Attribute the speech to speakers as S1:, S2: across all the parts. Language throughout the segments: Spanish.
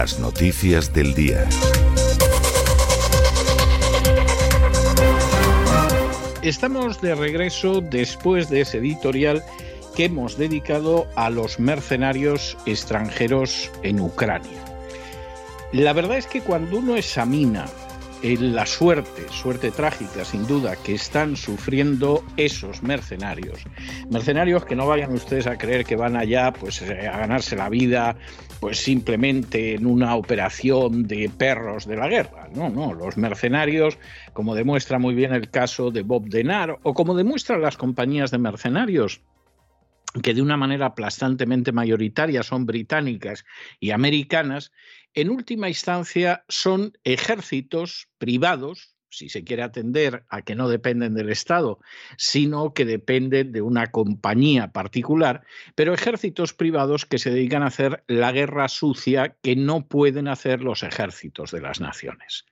S1: Las noticias del día.
S2: Estamos de regreso después de ese editorial que hemos dedicado a los mercenarios extranjeros en Ucrania. La verdad es que cuando uno examina la suerte, suerte trágica sin duda, que están sufriendo esos mercenarios. Mercenarios que no vayan ustedes a creer que van allá pues, eh, a ganarse la vida pues simplemente en una operación de perros de la guerra. No, no, los mercenarios, como demuestra muy bien el caso de Bob Denard o como demuestran las compañías de mercenarios que de una manera aplastantemente mayoritaria son británicas y americanas, en última instancia son ejércitos privados, si se quiere atender a que no dependen del Estado, sino que dependen de una compañía particular, pero ejércitos privados que se dedican a hacer la guerra sucia que no pueden hacer los ejércitos de las naciones.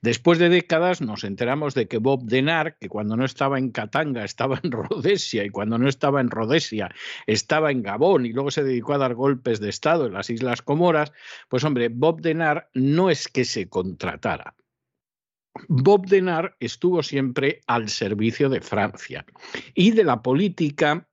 S2: Después de décadas nos enteramos de que Bob Denard, que cuando no estaba en Katanga estaba en Rhodesia y cuando no estaba en Rhodesia estaba en Gabón y luego se dedicó a dar golpes de Estado en las Islas Comoras, pues hombre, Bob Denard no es que se contratara. Bob Denard estuvo siempre al servicio de Francia y de la política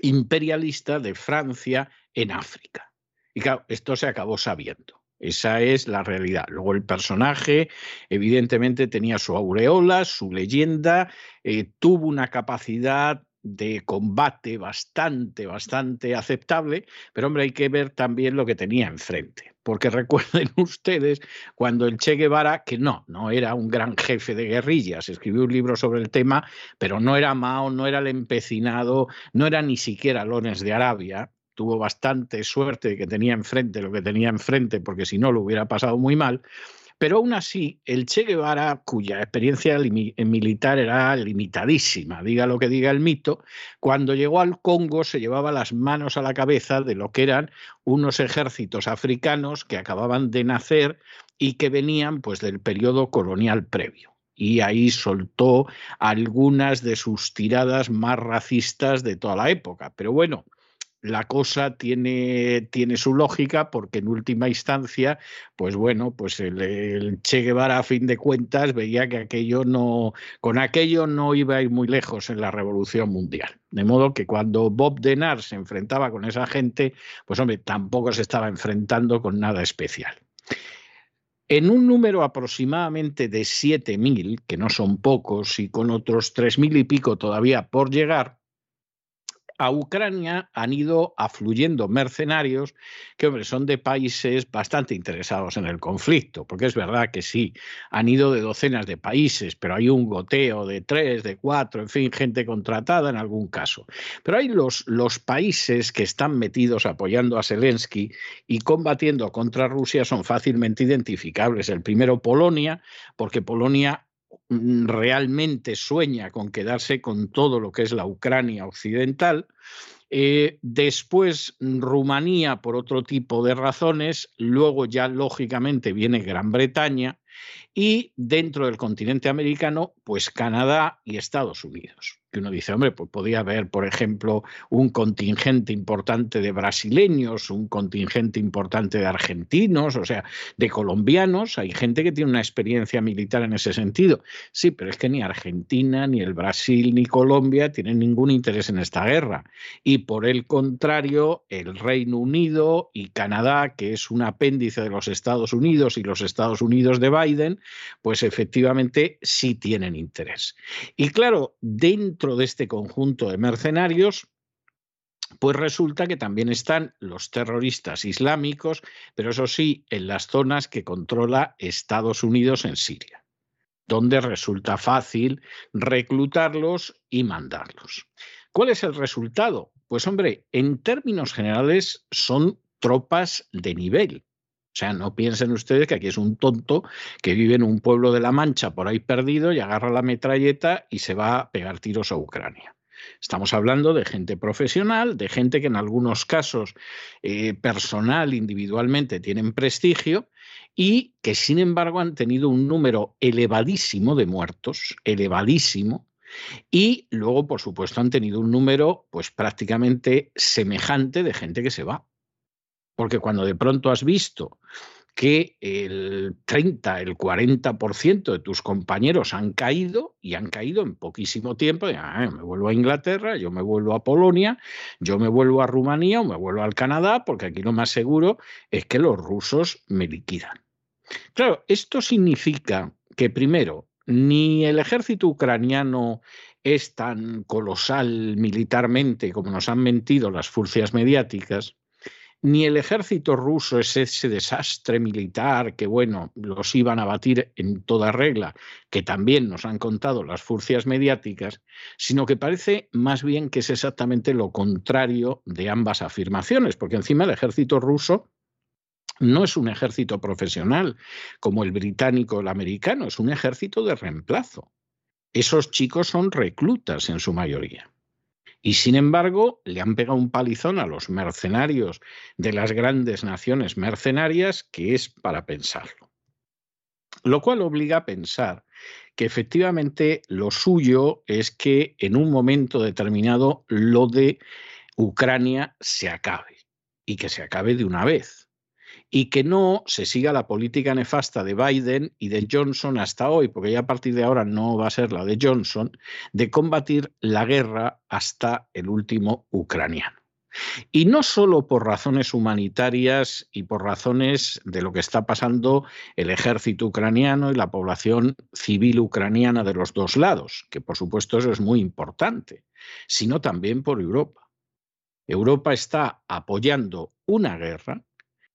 S2: imperialista de Francia en África. Y claro, esto se acabó sabiendo. Esa es la realidad. Luego el personaje, evidentemente, tenía su aureola, su leyenda, eh, tuvo una capacidad de combate bastante, bastante aceptable, pero hombre, hay que ver también lo que tenía enfrente, porque recuerden ustedes cuando el Che Guevara, que no, no era un gran jefe de guerrillas, escribió un libro sobre el tema, pero no era Mao, no era el empecinado, no era ni siquiera Lones de Arabia, tuvo bastante suerte de que tenía enfrente lo que tenía enfrente, porque si no lo hubiera pasado muy mal. Pero aún así, el Che Guevara, cuya experiencia militar era limitadísima, diga lo que diga el mito, cuando llegó al Congo se llevaba las manos a la cabeza de lo que eran unos ejércitos africanos que acababan de nacer y que venían pues del periodo colonial previo y ahí soltó algunas de sus tiradas más racistas de toda la época. Pero bueno, la cosa tiene, tiene su lógica porque en última instancia, pues bueno, pues el, Che Guevara a fin de cuentas veía que aquello no, con aquello no iba a ir muy lejos en la revolución mundial. De modo que cuando Bob Denard se enfrentaba con esa gente, pues hombre, tampoco se estaba enfrentando con nada especial. En un número aproximadamente de 7.000, que no son pocos, y con otros 3.000 y pico todavía por llegar, a Ucrania han ido afluyendo mercenarios que, hombre, son de países bastante interesados en el conflicto, porque es verdad que sí, han ido de docenas de países, pero hay un goteo de tres, de cuatro, en fin, gente contratada en algún caso. Pero hay los, los países que están metidos apoyando a Zelensky y combatiendo contra Rusia son fácilmente identificables. El primero, Polonia, porque Polonia realmente sueña con quedarse con todo lo que es la Ucrania occidental. Eh, después Rumanía por otro tipo de razones, luego ya lógicamente viene Gran Bretaña y dentro del continente americano, pues Canadá y Estados Unidos que uno dice, hombre, pues podía haber, por ejemplo, un contingente importante de brasileños, un contingente importante de argentinos, o sea, de colombianos. Hay gente que tiene una experiencia militar en ese sentido. Sí, pero es que ni Argentina, ni el Brasil, ni Colombia tienen ningún interés en esta guerra. Y por el contrario, el Reino Unido y Canadá, que es un apéndice de los Estados Unidos y los Estados Unidos de Biden, pues efectivamente sí tienen interés. Y claro, dentro de este conjunto de mercenarios, pues resulta que también están los terroristas islámicos, pero eso sí, en las zonas que controla Estados Unidos en Siria, donde resulta fácil reclutarlos y mandarlos. ¿Cuál es el resultado? Pues hombre, en términos generales son tropas de nivel. O sea, no piensen ustedes que aquí es un tonto que vive en un pueblo de La Mancha por ahí perdido y agarra la metralleta y se va a pegar tiros a Ucrania. Estamos hablando de gente profesional, de gente que en algunos casos eh, personal, individualmente, tienen prestigio y que sin embargo han tenido un número elevadísimo de muertos, elevadísimo, y luego, por supuesto, han tenido un número pues prácticamente semejante de gente que se va. Porque cuando de pronto has visto que el 30, el 40% de tus compañeros han caído y han caído en poquísimo tiempo. Ah, me vuelvo a Inglaterra, yo me vuelvo a Polonia, yo me vuelvo a Rumanía o me vuelvo al Canadá, porque aquí lo más seguro es que los rusos me liquidan. Claro, esto significa que primero, ni el ejército ucraniano es tan colosal militarmente como nos han mentido las furcias mediáticas, ni el ejército ruso es ese desastre militar que, bueno, los iban a batir en toda regla, que también nos han contado las furcias mediáticas, sino que parece más bien que es exactamente lo contrario de ambas afirmaciones, porque encima el ejército ruso no es un ejército profesional como el británico o el americano, es un ejército de reemplazo. Esos chicos son reclutas en su mayoría. Y sin embargo, le han pegado un palizón a los mercenarios de las grandes naciones mercenarias que es para pensarlo. Lo cual obliga a pensar que efectivamente lo suyo es que en un momento determinado lo de Ucrania se acabe y que se acabe de una vez y que no se siga la política nefasta de Biden y de Johnson hasta hoy, porque ya a partir de ahora no va a ser la de Johnson, de combatir la guerra hasta el último ucraniano. Y no solo por razones humanitarias y por razones de lo que está pasando el ejército ucraniano y la población civil ucraniana de los dos lados, que por supuesto eso es muy importante, sino también por Europa. Europa está apoyando una guerra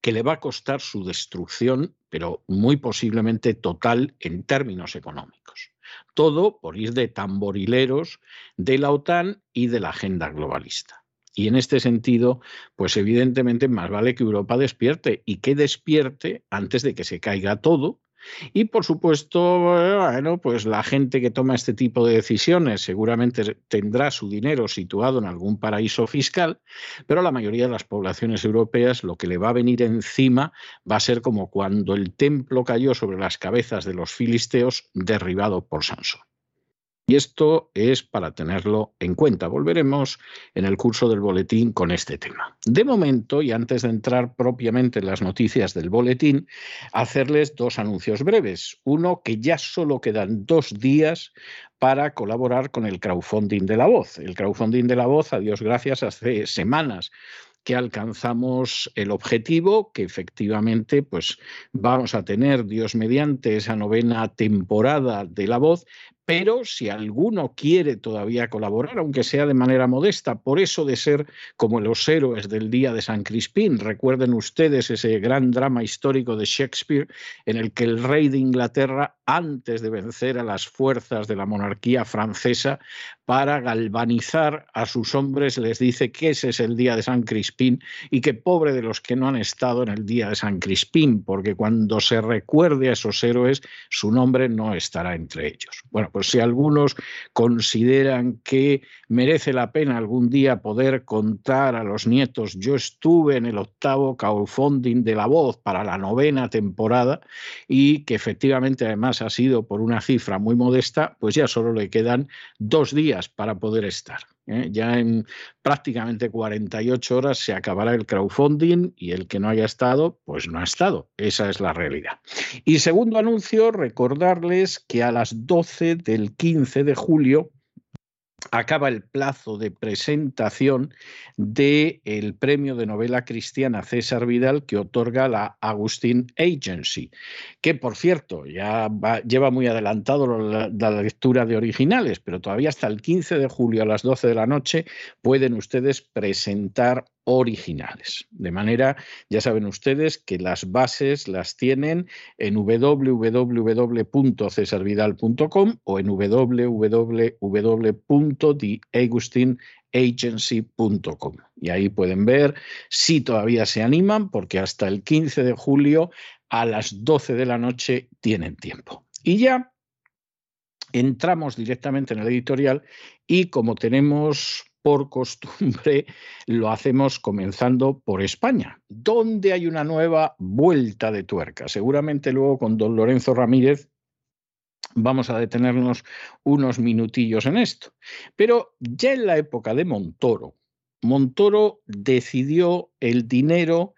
S2: que le va a costar su destrucción, pero muy posiblemente total en términos económicos. Todo por ir de tamborileros de la OTAN y de la agenda globalista. Y en este sentido, pues evidentemente más vale que Europa despierte y que despierte antes de que se caiga todo y por supuesto, bueno, pues la gente que toma este tipo de decisiones seguramente tendrá su dinero situado en algún paraíso fiscal, pero la mayoría de las poblaciones europeas lo que le va a venir encima va a ser como cuando el templo cayó sobre las cabezas de los filisteos derribado por Sansón. Y esto es para tenerlo en cuenta. Volveremos en el curso del boletín con este tema. De momento, y antes de entrar propiamente en las noticias del boletín, hacerles dos anuncios breves. Uno, que ya solo quedan dos días para colaborar con el crowdfunding de la voz. El crowdfunding de la voz, a Dios gracias, hace semanas que alcanzamos el objetivo, que efectivamente pues vamos a tener, Dios mediante, esa novena temporada de La Voz, pero si alguno quiere todavía colaborar, aunque sea de manera modesta, por eso de ser como los héroes del día de San Crispín, recuerden ustedes ese gran drama histórico de Shakespeare en el que el rey de Inglaterra, antes de vencer a las fuerzas de la monarquía francesa, para galvanizar a sus hombres, les dice que ese es el día de San Crispín y que pobre de los que no han estado en el día de San Crispín, porque cuando se recuerde a esos héroes, su nombre no estará entre ellos. Bueno, pues si algunos consideran que merece la pena algún día poder contar a los nietos, yo estuve en el octavo crowdfunding de la voz para la novena temporada y que efectivamente además ha sido por una cifra muy modesta, pues ya solo le quedan dos días para poder estar. ¿eh? Ya en prácticamente 48 horas se acabará el crowdfunding y el que no haya estado, pues no ha estado. Esa es la realidad. Y segundo anuncio, recordarles que a las 12 del 15 de julio acaba el plazo de presentación del el premio de novela cristiana César Vidal que otorga la Agustín Agency, que por cierto ya lleva muy adelantado la, la, lectura de originales, pero todavía hasta el 15 de julio a las 12 de la noche pueden ustedes presentar originales. De manera, ya saben ustedes que las bases las tienen en www.cesarvidal.com o en www.theagustinagency.com. Y ahí pueden ver si todavía se animan, porque hasta el 15 de julio a las 12 de la noche tienen tiempo. Y ya entramos directamente en el editorial y como tenemos por costumbre lo hacemos comenzando por España, donde hay una nueva vuelta de tuerca. Seguramente luego con don Lorenzo Ramírez vamos a detenernos unos minutillos en esto. Pero ya en la época de Montoro, Montoro decidió el dinero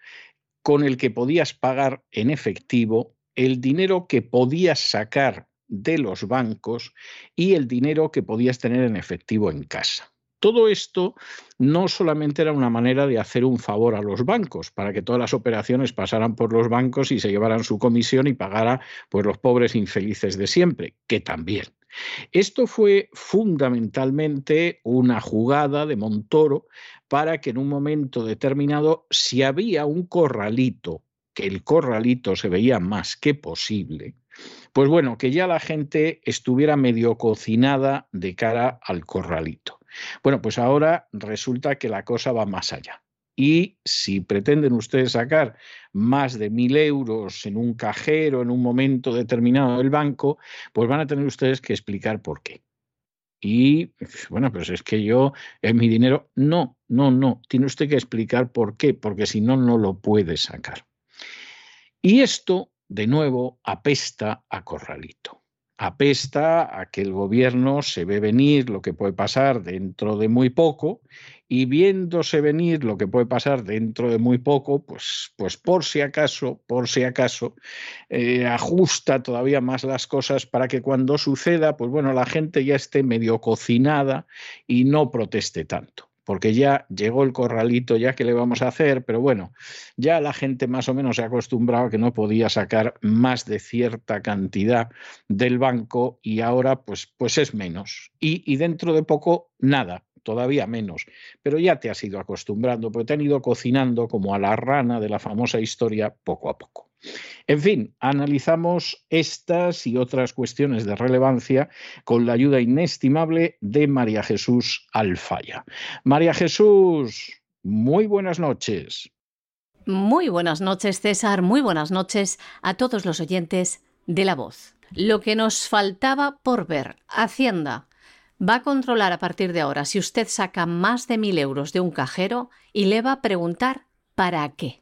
S2: con el que podías pagar en efectivo, el dinero que podías sacar de los bancos y el dinero que podías tener en efectivo en casa. Todo esto no solamente era una manera de hacer un favor a los bancos, para que todas las operaciones pasaran por los bancos y se llevaran su comisión y pagara pues, los pobres infelices de siempre, que también. Esto fue fundamentalmente una jugada de Montoro para que en un momento determinado, si había un corralito, que el corralito se veía más que posible, pues bueno, que ya la gente estuviera medio cocinada de cara al corralito. Bueno, pues ahora resulta que la cosa va más allá. Y si pretenden ustedes sacar más de mil euros en un cajero en un momento determinado del banco, pues van a tener ustedes que explicar por qué. Y bueno, pues es que yo, es mi dinero. No, no, no. Tiene usted que explicar por qué, porque si no, no lo puede sacar. Y esto, de nuevo, apesta a corralito apesta a que el gobierno se ve venir lo que puede pasar dentro de muy poco y viéndose venir lo que puede pasar dentro de muy poco, pues, pues por si acaso, por si acaso, eh, ajusta todavía más las cosas para que cuando suceda, pues bueno, la gente ya esté medio cocinada y no proteste tanto porque ya llegó el corralito, ya que le vamos a hacer, pero bueno, ya la gente más o menos se ha acostumbrado a que no podía sacar más de cierta cantidad del banco y ahora pues, pues es menos. Y, y dentro de poco, nada, todavía menos, pero ya te has ido acostumbrando, porque te han ido cocinando como a la rana de la famosa historia poco a poco. En fin, analizamos estas y otras cuestiones de relevancia con la ayuda inestimable de María Jesús Alfaya. María Jesús, muy buenas noches.
S3: Muy buenas noches, César. Muy buenas noches a todos los oyentes de La Voz. Lo que nos faltaba por ver, Hacienda va a controlar a partir de ahora si usted saca más de mil euros de un cajero y le va a preguntar ¿para qué?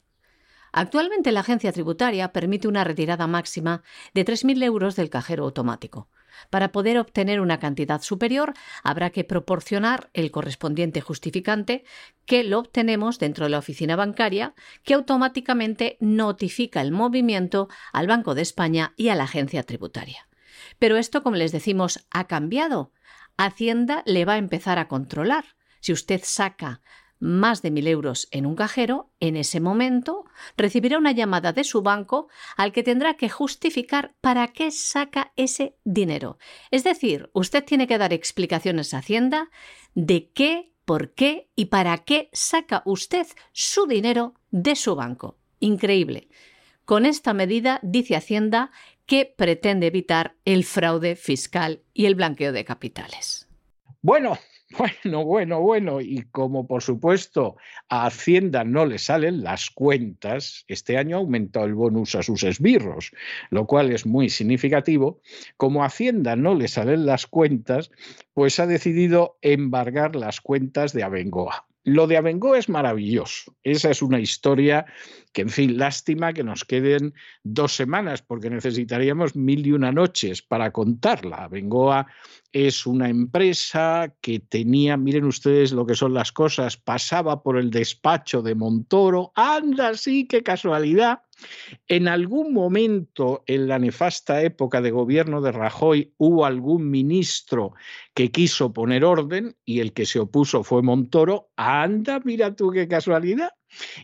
S3: Actualmente la agencia tributaria permite una retirada máxima de 3.000 euros del cajero automático. Para poder obtener una cantidad superior, habrá que proporcionar el correspondiente justificante que lo obtenemos dentro de la oficina bancaria, que automáticamente notifica el movimiento al Banco de España y a la agencia tributaria. Pero esto, como les decimos, ha cambiado. Hacienda le va a empezar a controlar. Si usted saca más de mil euros en un cajero, en ese momento recibirá una llamada de su banco al que tendrá que justificar para qué saca ese dinero. Es decir, usted tiene que dar explicaciones a Hacienda de qué, por qué y para qué saca usted su dinero de su banco. Increíble. Con esta medida, dice Hacienda, que pretende evitar el fraude fiscal y el blanqueo de capitales.
S2: Bueno, bueno, bueno, bueno, y como por supuesto a Hacienda no le salen las cuentas, este año ha aumentado el bonus a sus esbirros, lo cual es muy significativo. Como a Hacienda no le salen las cuentas, pues ha decidido embargar las cuentas de Abengoa. Lo de Abengoa es maravilloso. Esa es una historia que, en fin, lástima que nos queden dos semanas, porque necesitaríamos mil y una noches para contarla. Abengoa es una empresa que tenía, miren ustedes lo que son las cosas, pasaba por el despacho de Montoro. Anda, sí, qué casualidad. En algún momento en la nefasta época de gobierno de Rajoy hubo algún ministro que quiso poner orden y el que se opuso fue Montoro. Anda, mira tú qué casualidad.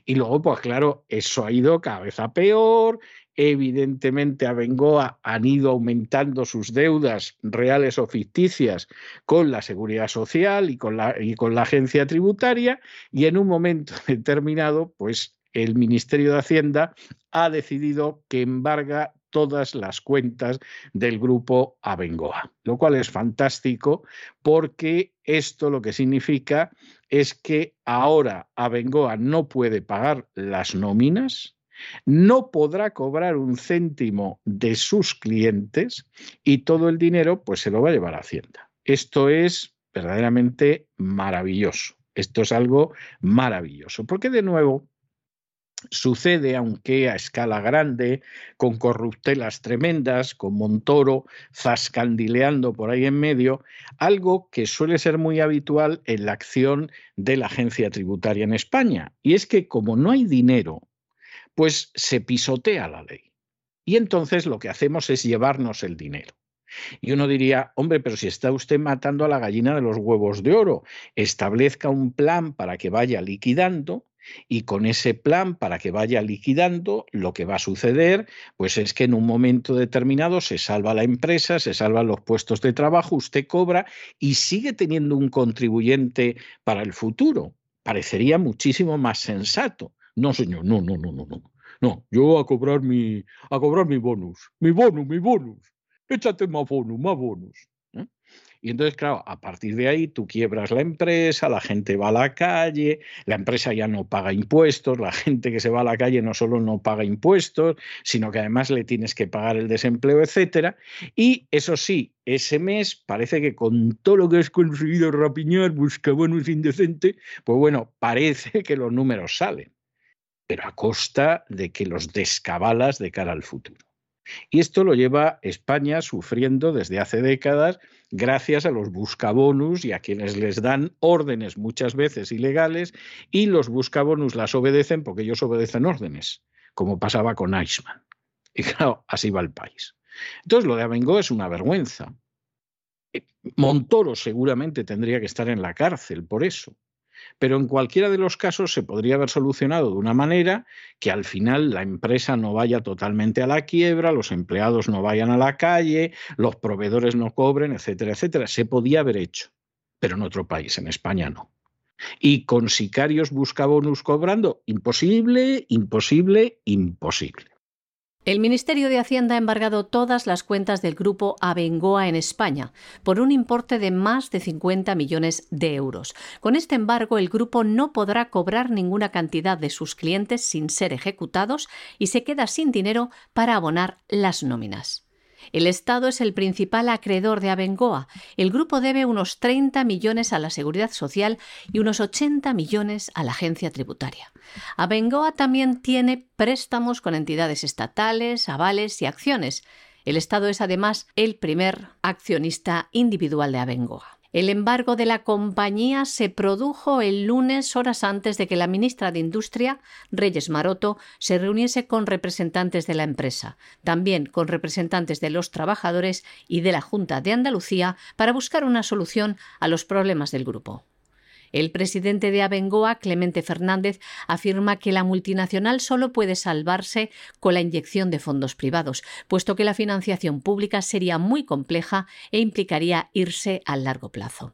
S2: Y luego, pues claro, eso ha ido cada vez a peor. Evidentemente, a Bengoa han ido aumentando sus deudas reales o ficticias con la seguridad social y con la, y con la agencia tributaria. Y en un momento determinado, pues el Ministerio de Hacienda ha decidido que embarga todas las cuentas del grupo Abengoa, lo cual es fantástico porque esto lo que significa es que ahora Abengoa no puede pagar las nóminas, no podrá cobrar un céntimo de sus clientes y todo el dinero pues se lo va a llevar a Hacienda. Esto es verdaderamente maravilloso. Esto es algo maravilloso, porque de nuevo Sucede, aunque a escala grande, con corruptelas tremendas, con Montoro zascandileando por ahí en medio, algo que suele ser muy habitual en la acción de la agencia tributaria en España. Y es que como no hay dinero, pues se pisotea la ley. Y entonces lo que hacemos es llevarnos el dinero. Y uno diría, hombre, pero si está usted matando a la gallina de los huevos de oro, establezca un plan para que vaya liquidando y con ese plan, para que vaya liquidando, lo que va a suceder, pues es que en un momento determinado se salva la empresa, se salvan los puestos de trabajo, usted cobra y sigue teniendo un contribuyente para el futuro. Parecería muchísimo más sensato. No, señor, no, no, no, no, no. No, yo a cobrar mi, a cobrar mi bonus, mi bonus, mi bonus. Échate más bonus, más bonus. Y entonces, claro, a partir de ahí tú quiebras la empresa, la gente va a la calle, la empresa ya no paga impuestos, la gente que se va a la calle no solo no paga impuestos, sino que además le tienes que pagar el desempleo, etcétera. Y eso sí, ese mes parece que con todo lo que has conseguido rapiñar, buscabonos indecente, pues bueno, parece que los números salen, pero a costa de que los descabalas de cara al futuro. Y esto lo lleva España sufriendo desde hace décadas gracias a los buscabonus y a quienes les dan órdenes muchas veces ilegales y los buscabonus las obedecen porque ellos obedecen órdenes, como pasaba con Eichmann. Y claro, así va el país. Entonces lo de Abengoa es una vergüenza. Montoro seguramente tendría que estar en la cárcel por eso. Pero en cualquiera de los casos se podría haber solucionado de una manera que al final la empresa no vaya totalmente a la quiebra, los empleados no vayan a la calle, los proveedores no cobren, etcétera, etcétera. Se podía haber hecho, pero en otro país, en España no. Y con sicarios buscabonus cobrando, imposible, imposible, imposible.
S3: El Ministerio de Hacienda ha embargado todas las cuentas del grupo Abengoa en España por un importe de más de 50 millones de euros. Con este embargo, el grupo no podrá cobrar ninguna cantidad de sus clientes sin ser ejecutados y se queda sin dinero para abonar las nóminas. El Estado es el principal acreedor de Abengoa. El grupo debe unos 30 millones a la Seguridad Social y unos 80 millones a la agencia tributaria. Abengoa también tiene préstamos con entidades estatales, avales y acciones. El Estado es además el primer accionista individual de Abengoa. El embargo de la compañía se produjo el lunes horas antes de que la ministra de Industria, Reyes Maroto, se reuniese con representantes de la empresa, también con representantes de los trabajadores y de la Junta de Andalucía para buscar una solución a los problemas del grupo. El presidente de Abengoa, Clemente Fernández, afirma que la multinacional solo puede salvarse con la inyección de fondos privados, puesto que la financiación pública sería muy compleja e implicaría irse a largo plazo.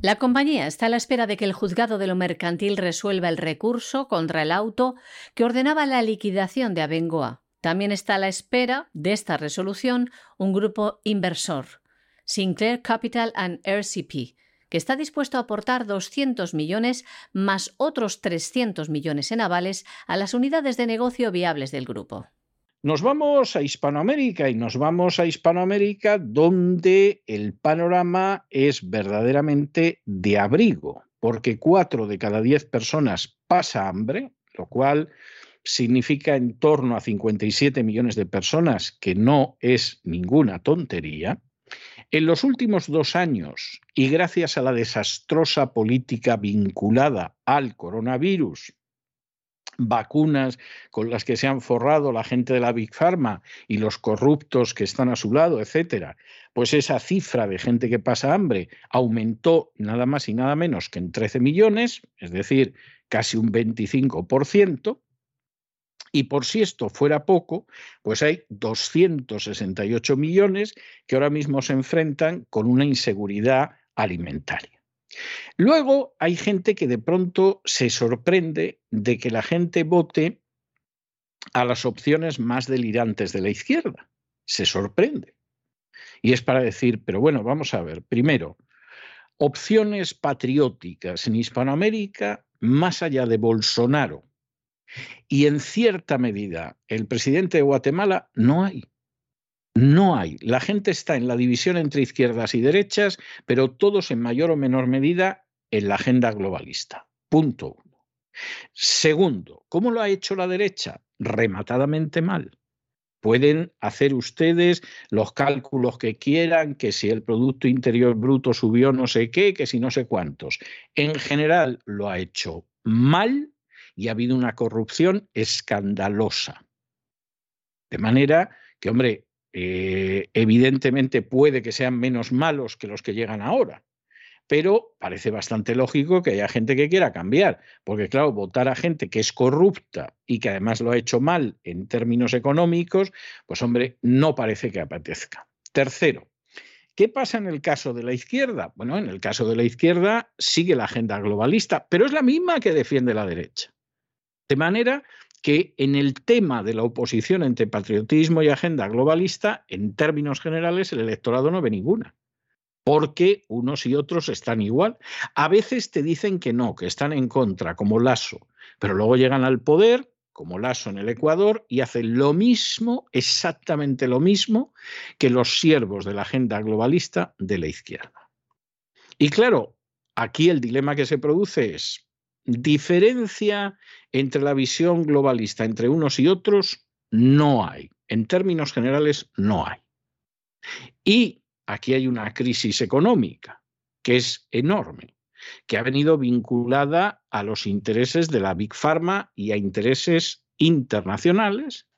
S3: La compañía está a la espera de que el juzgado de lo mercantil resuelva el recurso contra el auto que ordenaba la liquidación de Abengoa. También está a la espera de esta resolución un grupo inversor, Sinclair Capital and RCP, que está dispuesto a aportar 200 millones más otros 300 millones en avales a las unidades de negocio viables del grupo.
S2: Nos vamos a Hispanoamérica y nos vamos a Hispanoamérica donde el panorama es verdaderamente de abrigo, porque cuatro de cada diez personas pasa hambre, lo cual significa en torno a 57 millones de personas, que no es ninguna tontería. En los últimos dos años, y gracias a la desastrosa política vinculada al coronavirus, vacunas con las que se han forrado la gente de la Big Pharma y los corruptos que están a su lado, etcétera, pues esa cifra de gente que pasa hambre aumentó nada más y nada menos que en 13 millones, es decir, casi un 25%. Y por si esto fuera poco, pues hay 268 millones que ahora mismo se enfrentan con una inseguridad alimentaria. Luego hay gente que de pronto se sorprende de que la gente vote a las opciones más delirantes de la izquierda. Se sorprende. Y es para decir, pero bueno, vamos a ver, primero, opciones patrióticas en Hispanoamérica, más allá de Bolsonaro, y en cierta medida, el presidente de Guatemala no hay. No hay. La gente está en la división entre izquierdas y derechas, pero todos en mayor o menor medida en la agenda globalista. Punto uno. Segundo, ¿cómo lo ha hecho la derecha? Rematadamente mal. Pueden hacer ustedes los cálculos que quieran, que si el Producto Interior Bruto subió no sé qué, que si no sé cuántos. En general lo ha hecho mal y ha habido una corrupción escandalosa. De manera que, hombre, eh, evidentemente puede que sean menos malos que los que llegan ahora, pero parece bastante lógico que haya gente que quiera cambiar, porque claro, votar a gente que es corrupta y que además lo ha hecho mal en términos económicos, pues hombre, no parece que apetezca. Tercero, ¿Qué pasa en el caso de la izquierda? Bueno, en el caso de la izquierda sigue la agenda globalista, pero es la misma que defiende la derecha. De manera que en el tema de la oposición entre patriotismo y agenda globalista, en términos generales, el electorado no ve ninguna, porque unos y otros están igual. A veces te dicen que no, que están en contra, como Lasso, pero luego llegan al poder, como Lasso en el Ecuador, y hacen lo mismo, exactamente lo mismo, que los siervos de la agenda globalista de la izquierda. Y claro, aquí el dilema que se produce es, Diferencia entre la visión globalista entre unos y otros no hay. En términos generales, no hay. Y aquí hay una crisis económica que es enorme, que ha venido vinculada a los intereses de la Big Pharma y a intereses internacionales.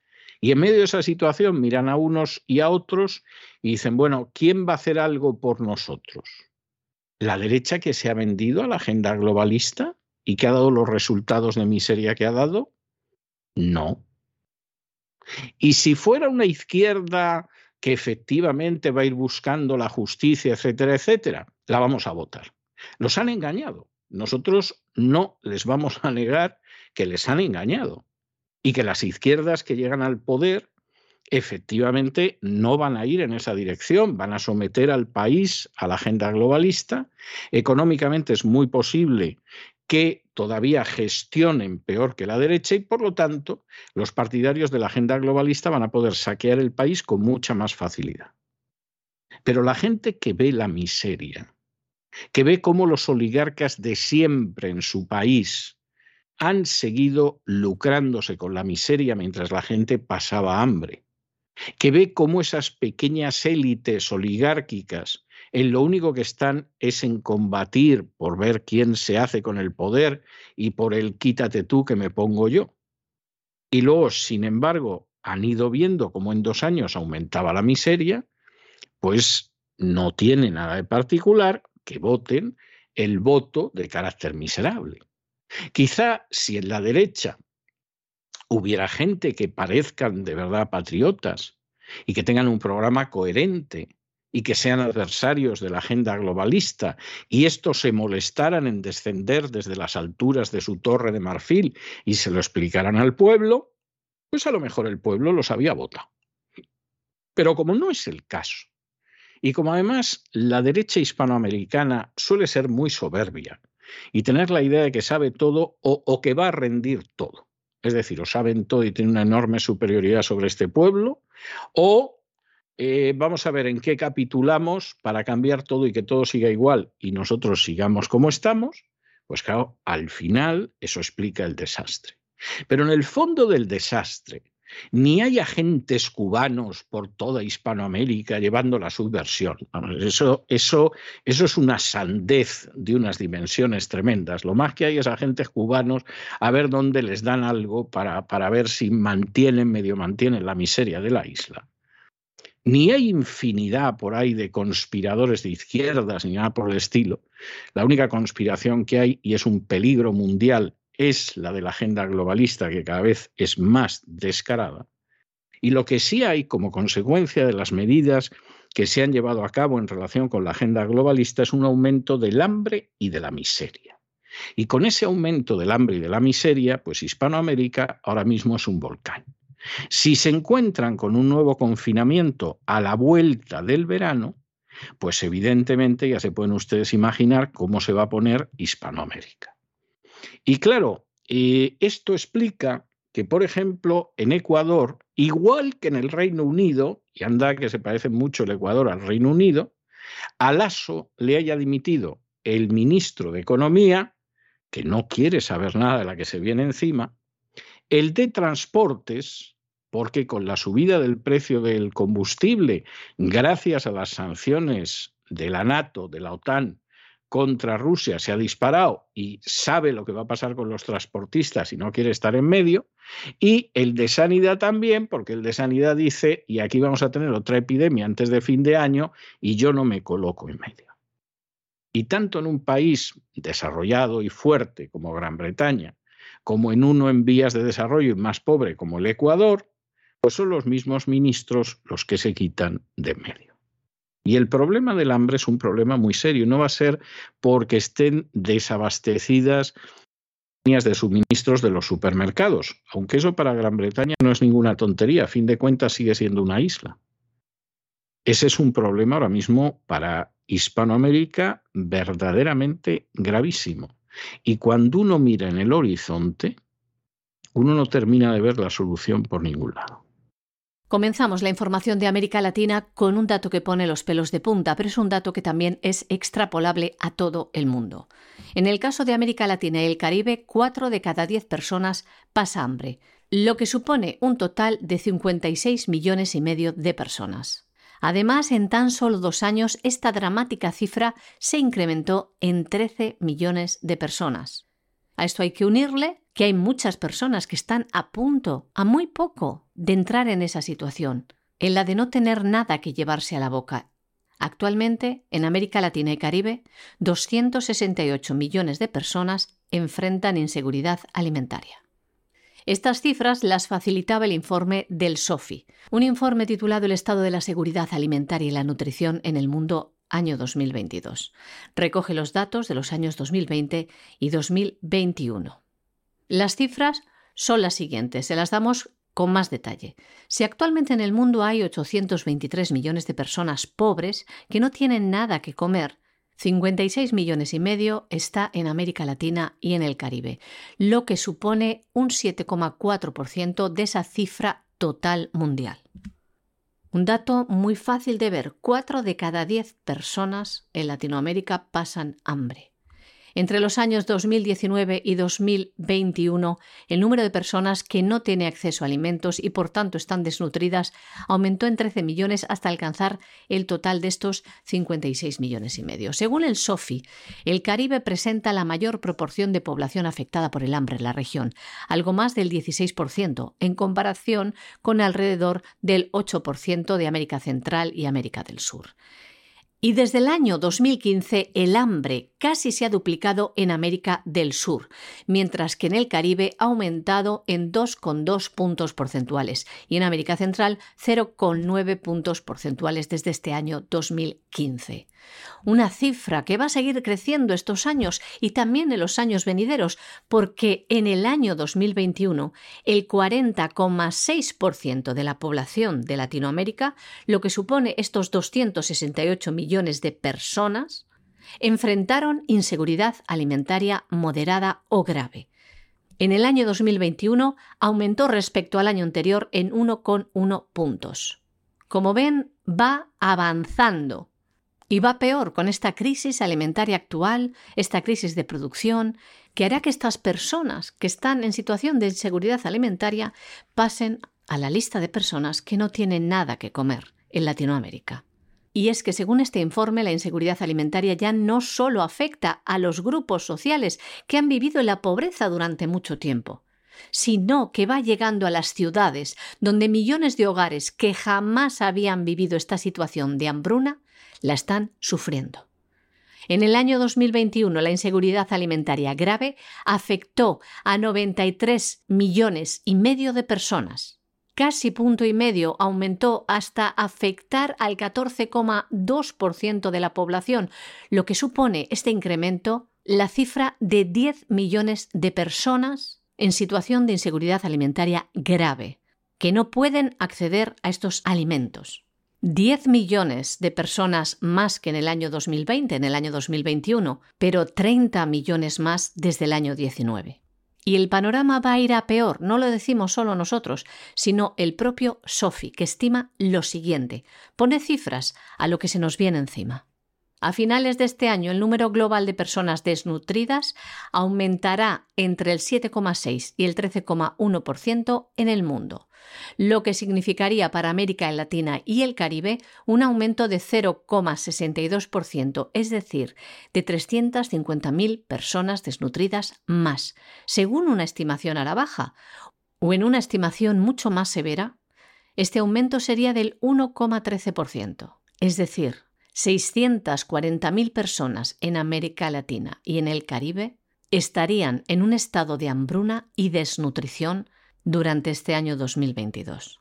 S2: Y en medio de esa situación miran a unos y a otros y dicen, bueno, ¿quién va a hacer algo por nosotros? ¿La derecha que se ha vendido a la agenda globalista? ¿Y que ha dado los resultados de miseria que ha dado? No. Y si fuera una izquierda que efectivamente va a ir buscando la justicia, etcétera, etcétera, la vamos a votar. Los han engañado. Nosotros no les vamos a negar que les han engañado y que las izquierdas que llegan al poder efectivamente no van a ir en esa dirección, van a someter al país a la agenda globalista. Económicamente es muy posible que todavía gestionen peor que la derecha y por lo tanto los partidarios de la agenda globalista van a poder saquear el país con mucha más facilidad. Pero la gente que ve la miseria, que ve cómo los oligarcas de siempre en su país han seguido lucrándose con la miseria mientras la gente pasaba hambre, que ve cómo esas pequeñas élites oligárquicas en lo único que están es en combatir por ver quién se hace con el poder y por el quítate tú que me pongo yo. Y luego, sin embargo, han ido viendo cómo en dos años aumentaba la miseria, pues no tiene nada de particular que voten el voto de carácter miserable. Quizá si en la derecha hubiera gente que parezcan de verdad patriotas y que tengan un programa coherente y que sean adversarios de la agenda globalista y estos se molestaran en descender desde las alturas de su torre de marfil y se lo explicaran al pueblo, pues a lo mejor el pueblo los había votado. Pero como no es el caso, y como además la derecha hispanoamericana suele ser muy soberbia y tener la idea de que sabe todo o, o que va a rendir todo, es decir, o saben todo y tienen una enorme superioridad sobre este pueblo, o eh, vamos a ver en qué capitulamos para cambiar todo y que todo siga igual y nosotros sigamos como estamos, pues claro, al final eso explica el desastre. Pero en el fondo del desastre, ni hay agentes cubanos por toda Hispanoamérica llevando la subversión. Eso, eso, eso es una sandez de unas dimensiones tremendas. Lo más que hay es agentes cubanos a ver dónde les dan algo para, para ver si mantienen, medio mantienen la miseria de la isla. Ni hay infinidad por ahí de conspiradores de izquierdas ni nada por el estilo. La única conspiración que hay, y es un peligro mundial es la de la agenda globalista, que cada vez es más descarada. Y lo que sí hay como consecuencia de las medidas que se han llevado a cabo en relación con la agenda globalista es un aumento del hambre y de la miseria. Y con ese aumento del hambre y de la miseria, pues Hispanoamérica ahora mismo es un volcán. Si se encuentran con un nuevo confinamiento a la vuelta del verano, pues evidentemente ya se pueden ustedes imaginar cómo se va a poner Hispanoamérica. Y claro, eh, esto explica que, por ejemplo, en Ecuador, igual que en el Reino Unido, y anda que se parece mucho el Ecuador al Reino Unido, a Lasso le haya dimitido el ministro de Economía, que no quiere saber nada de la que se viene encima, el de Transportes, porque con la subida del precio del combustible, gracias a las sanciones de la NATO, de la OTAN contra Rusia se ha disparado y sabe lo que va a pasar con los transportistas y no quiere estar en medio, y el de sanidad también, porque el de sanidad dice, y aquí vamos a tener otra epidemia antes de fin de año, y yo no me coloco en medio. Y tanto en un país desarrollado y fuerte como Gran Bretaña, como en uno en vías de desarrollo y más pobre como el Ecuador, pues son los mismos ministros los que se quitan de medio. Y el problema del hambre es un problema muy serio. No va a ser porque estén desabastecidas líneas de suministros de los supermercados, aunque eso para Gran Bretaña no es ninguna tontería, a fin de cuentas sigue siendo una isla. Ese es un problema ahora mismo para Hispanoamérica verdaderamente gravísimo. Y cuando uno mira en el horizonte, uno no termina de ver la solución por ningún lado.
S3: Comenzamos la información de América Latina con un dato que pone los pelos de punta, pero es un dato que también es extrapolable a todo el mundo. En el caso de América Latina y el Caribe, 4 de cada 10 personas pasa hambre, lo que supone un total de 56 millones y medio de personas. Además, en tan solo dos años, esta dramática cifra se incrementó en 13 millones de personas. A esto hay que unirle que hay muchas personas que están a punto, a muy poco, de entrar en esa situación, en la de no tener nada que llevarse a la boca. Actualmente, en América Latina y Caribe, 268 millones de personas enfrentan inseguridad alimentaria. Estas cifras las facilitaba el informe del SOFI, un informe titulado El estado de la seguridad alimentaria y la nutrición en el mundo año 2022. Recoge los datos de los años 2020 y 2021. Las cifras son las siguientes, se las damos con más detalle. Si actualmente en el mundo hay 823 millones de personas pobres que no tienen nada que comer, 56 millones y medio está en América Latina y en el Caribe, lo que supone un 7,4% de esa cifra total mundial. Un dato muy fácil de ver, 4 de cada 10 personas en Latinoamérica pasan hambre. Entre los años 2019 y 2021, el número de personas que no tiene acceso a alimentos y por tanto están desnutridas aumentó en 13 millones hasta alcanzar el total de estos 56 millones y medio. Según el SOFI, el Caribe presenta la mayor proporción de población afectada por el hambre en la región, algo más del 16%, en comparación con alrededor del 8% de América Central y América del Sur. Y desde el año 2015 el hambre casi se ha duplicado en América del Sur, mientras que en el Caribe ha aumentado en 2,2 puntos porcentuales y en América Central 0,9 puntos porcentuales desde este año 2015 una cifra que va a seguir creciendo estos años y también en los años venideros, porque en el año 2021 el 40,6% de la población de Latinoamérica, lo que supone estos 268 millones de personas, enfrentaron inseguridad alimentaria moderada o grave. En el año 2021 aumentó respecto al año anterior en 1,1 puntos. Como ven, va avanzando y va peor con esta crisis alimentaria actual, esta crisis de producción, que hará que estas personas que están en situación de inseguridad alimentaria pasen a la lista de personas que no tienen nada que comer en Latinoamérica. Y es que según este informe, la inseguridad alimentaria ya no solo afecta a los grupos sociales que han vivido en la pobreza durante mucho tiempo, sino que va llegando a las ciudades, donde millones de hogares que jamás habían vivido esta situación de hambruna la están sufriendo. En el año 2021, la inseguridad alimentaria grave afectó a 93 millones y medio de personas. Casi punto y medio aumentó hasta afectar al 14,2% de la población, lo que supone este incremento la cifra de 10 millones de personas en situación de inseguridad alimentaria grave, que no pueden acceder a estos alimentos. 10 millones de personas más que en el año 2020, en el año 2021, pero 30 millones más desde el año 19. Y el panorama va a ir a peor, no lo decimos solo nosotros, sino el propio Sofi, que estima lo siguiente. Pone cifras a lo que se nos viene encima. A finales de este año, el número global de personas desnutridas aumentará entre el 7,6 y el 13,1% en el mundo, lo que significaría para América Latina y el Caribe un aumento de 0,62%, es decir, de 350.000 personas desnutridas más, según una estimación a la baja, o en una estimación mucho más severa, este aumento sería del 1,13%, es decir, 640.000 personas en América Latina y en el Caribe estarían en un estado de hambruna y desnutrición durante este año 2022.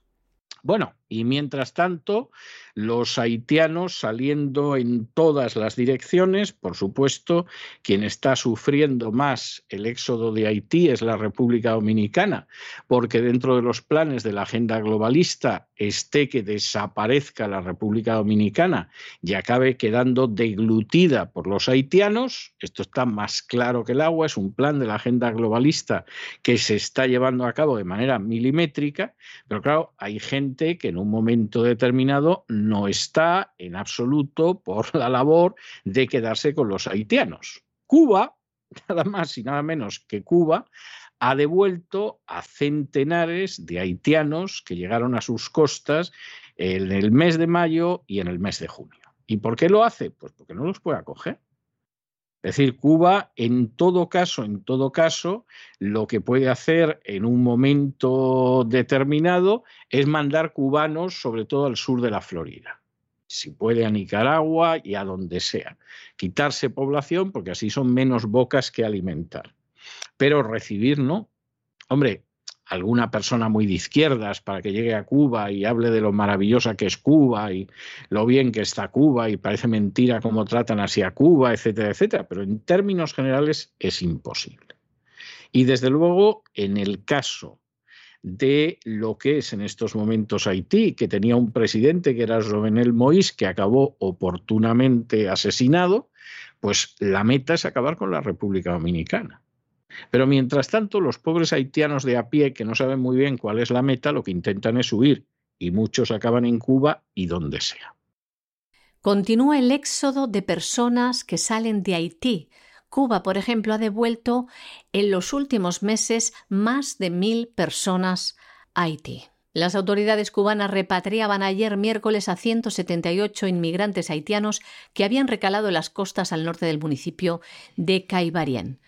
S2: Bueno, y mientras tanto, los haitianos saliendo en todas las direcciones, por supuesto, quien está sufriendo más el éxodo de Haití es la República Dominicana, porque dentro de los planes de la agenda globalista esté que desaparezca la República Dominicana y acabe quedando deglutida por los haitianos, esto está más claro que el agua, es un plan de la agenda globalista que se está llevando a cabo de manera milimétrica, pero claro, hay gente que en un momento determinado no está en absoluto por la labor de quedarse con los haitianos. Cuba, nada más y nada menos que Cuba, ha devuelto a centenares de haitianos que llegaron a sus costas en el mes de mayo y en el mes de junio. ¿Y por qué lo hace? Pues porque no los puede acoger. Es decir, Cuba, en todo caso, en todo caso, lo que puede hacer en un momento determinado es mandar cubanos, sobre todo al sur de la Florida. Si puede a Nicaragua y a donde sea. Quitarse población, porque así son menos bocas que alimentar. Pero recibir no. Hombre, alguna persona muy de izquierdas para que llegue a Cuba y hable de lo maravillosa que es Cuba y lo bien que está Cuba y parece mentira cómo tratan así a Cuba, etcétera, etcétera, pero en términos generales es imposible. Y desde luego, en el caso de lo que es en estos momentos Haití, que tenía un presidente que era Jovenel Moïse, que acabó oportunamente asesinado, pues la meta es acabar con la República Dominicana. Pero mientras tanto, los pobres haitianos de a pie, que no saben muy bien cuál es la meta, lo que intentan es huir, y muchos acaban en Cuba y donde sea.
S3: Continúa el éxodo de personas que salen de Haití. Cuba, por ejemplo, ha devuelto en los últimos meses más de mil personas a Haití. Las autoridades cubanas repatriaban ayer miércoles a 178 inmigrantes haitianos que habían recalado las costas al norte del municipio de Caibarien.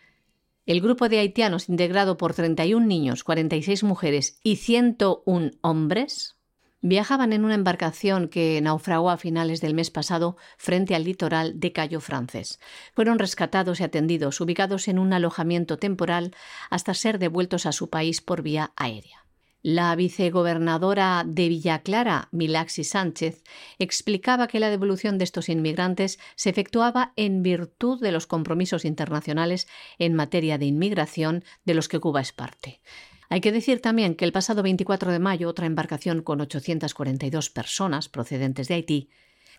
S3: El grupo de haitianos, integrado por 31 niños, 46 mujeres y 101 hombres, viajaban en una embarcación que naufragó a finales del mes pasado frente al litoral de Cayo Francés. Fueron rescatados y atendidos, ubicados en un alojamiento temporal hasta ser devueltos a su país por vía aérea. La vicegobernadora de Villa Clara, Milaxi Sánchez, explicaba que la devolución de estos inmigrantes se efectuaba en virtud de los compromisos internacionales en materia de inmigración de los que Cuba es parte. Hay que decir también que el pasado 24 de mayo otra embarcación con 842 personas procedentes de Haití,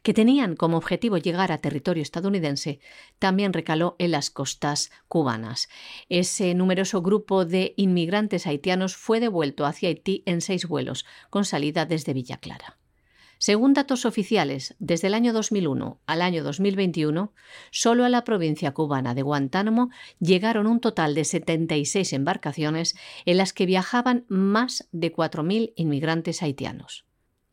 S3: que tenían como objetivo llegar a territorio estadounidense, también recaló en las costas cubanas. Ese numeroso grupo de inmigrantes haitianos fue devuelto hacia Haití en seis vuelos, con salida desde Villa Clara. Según datos oficiales, desde el año 2001 al año 2021, solo a la provincia cubana de Guantánamo llegaron un total de 76 embarcaciones en las que viajaban más de 4.000 inmigrantes haitianos.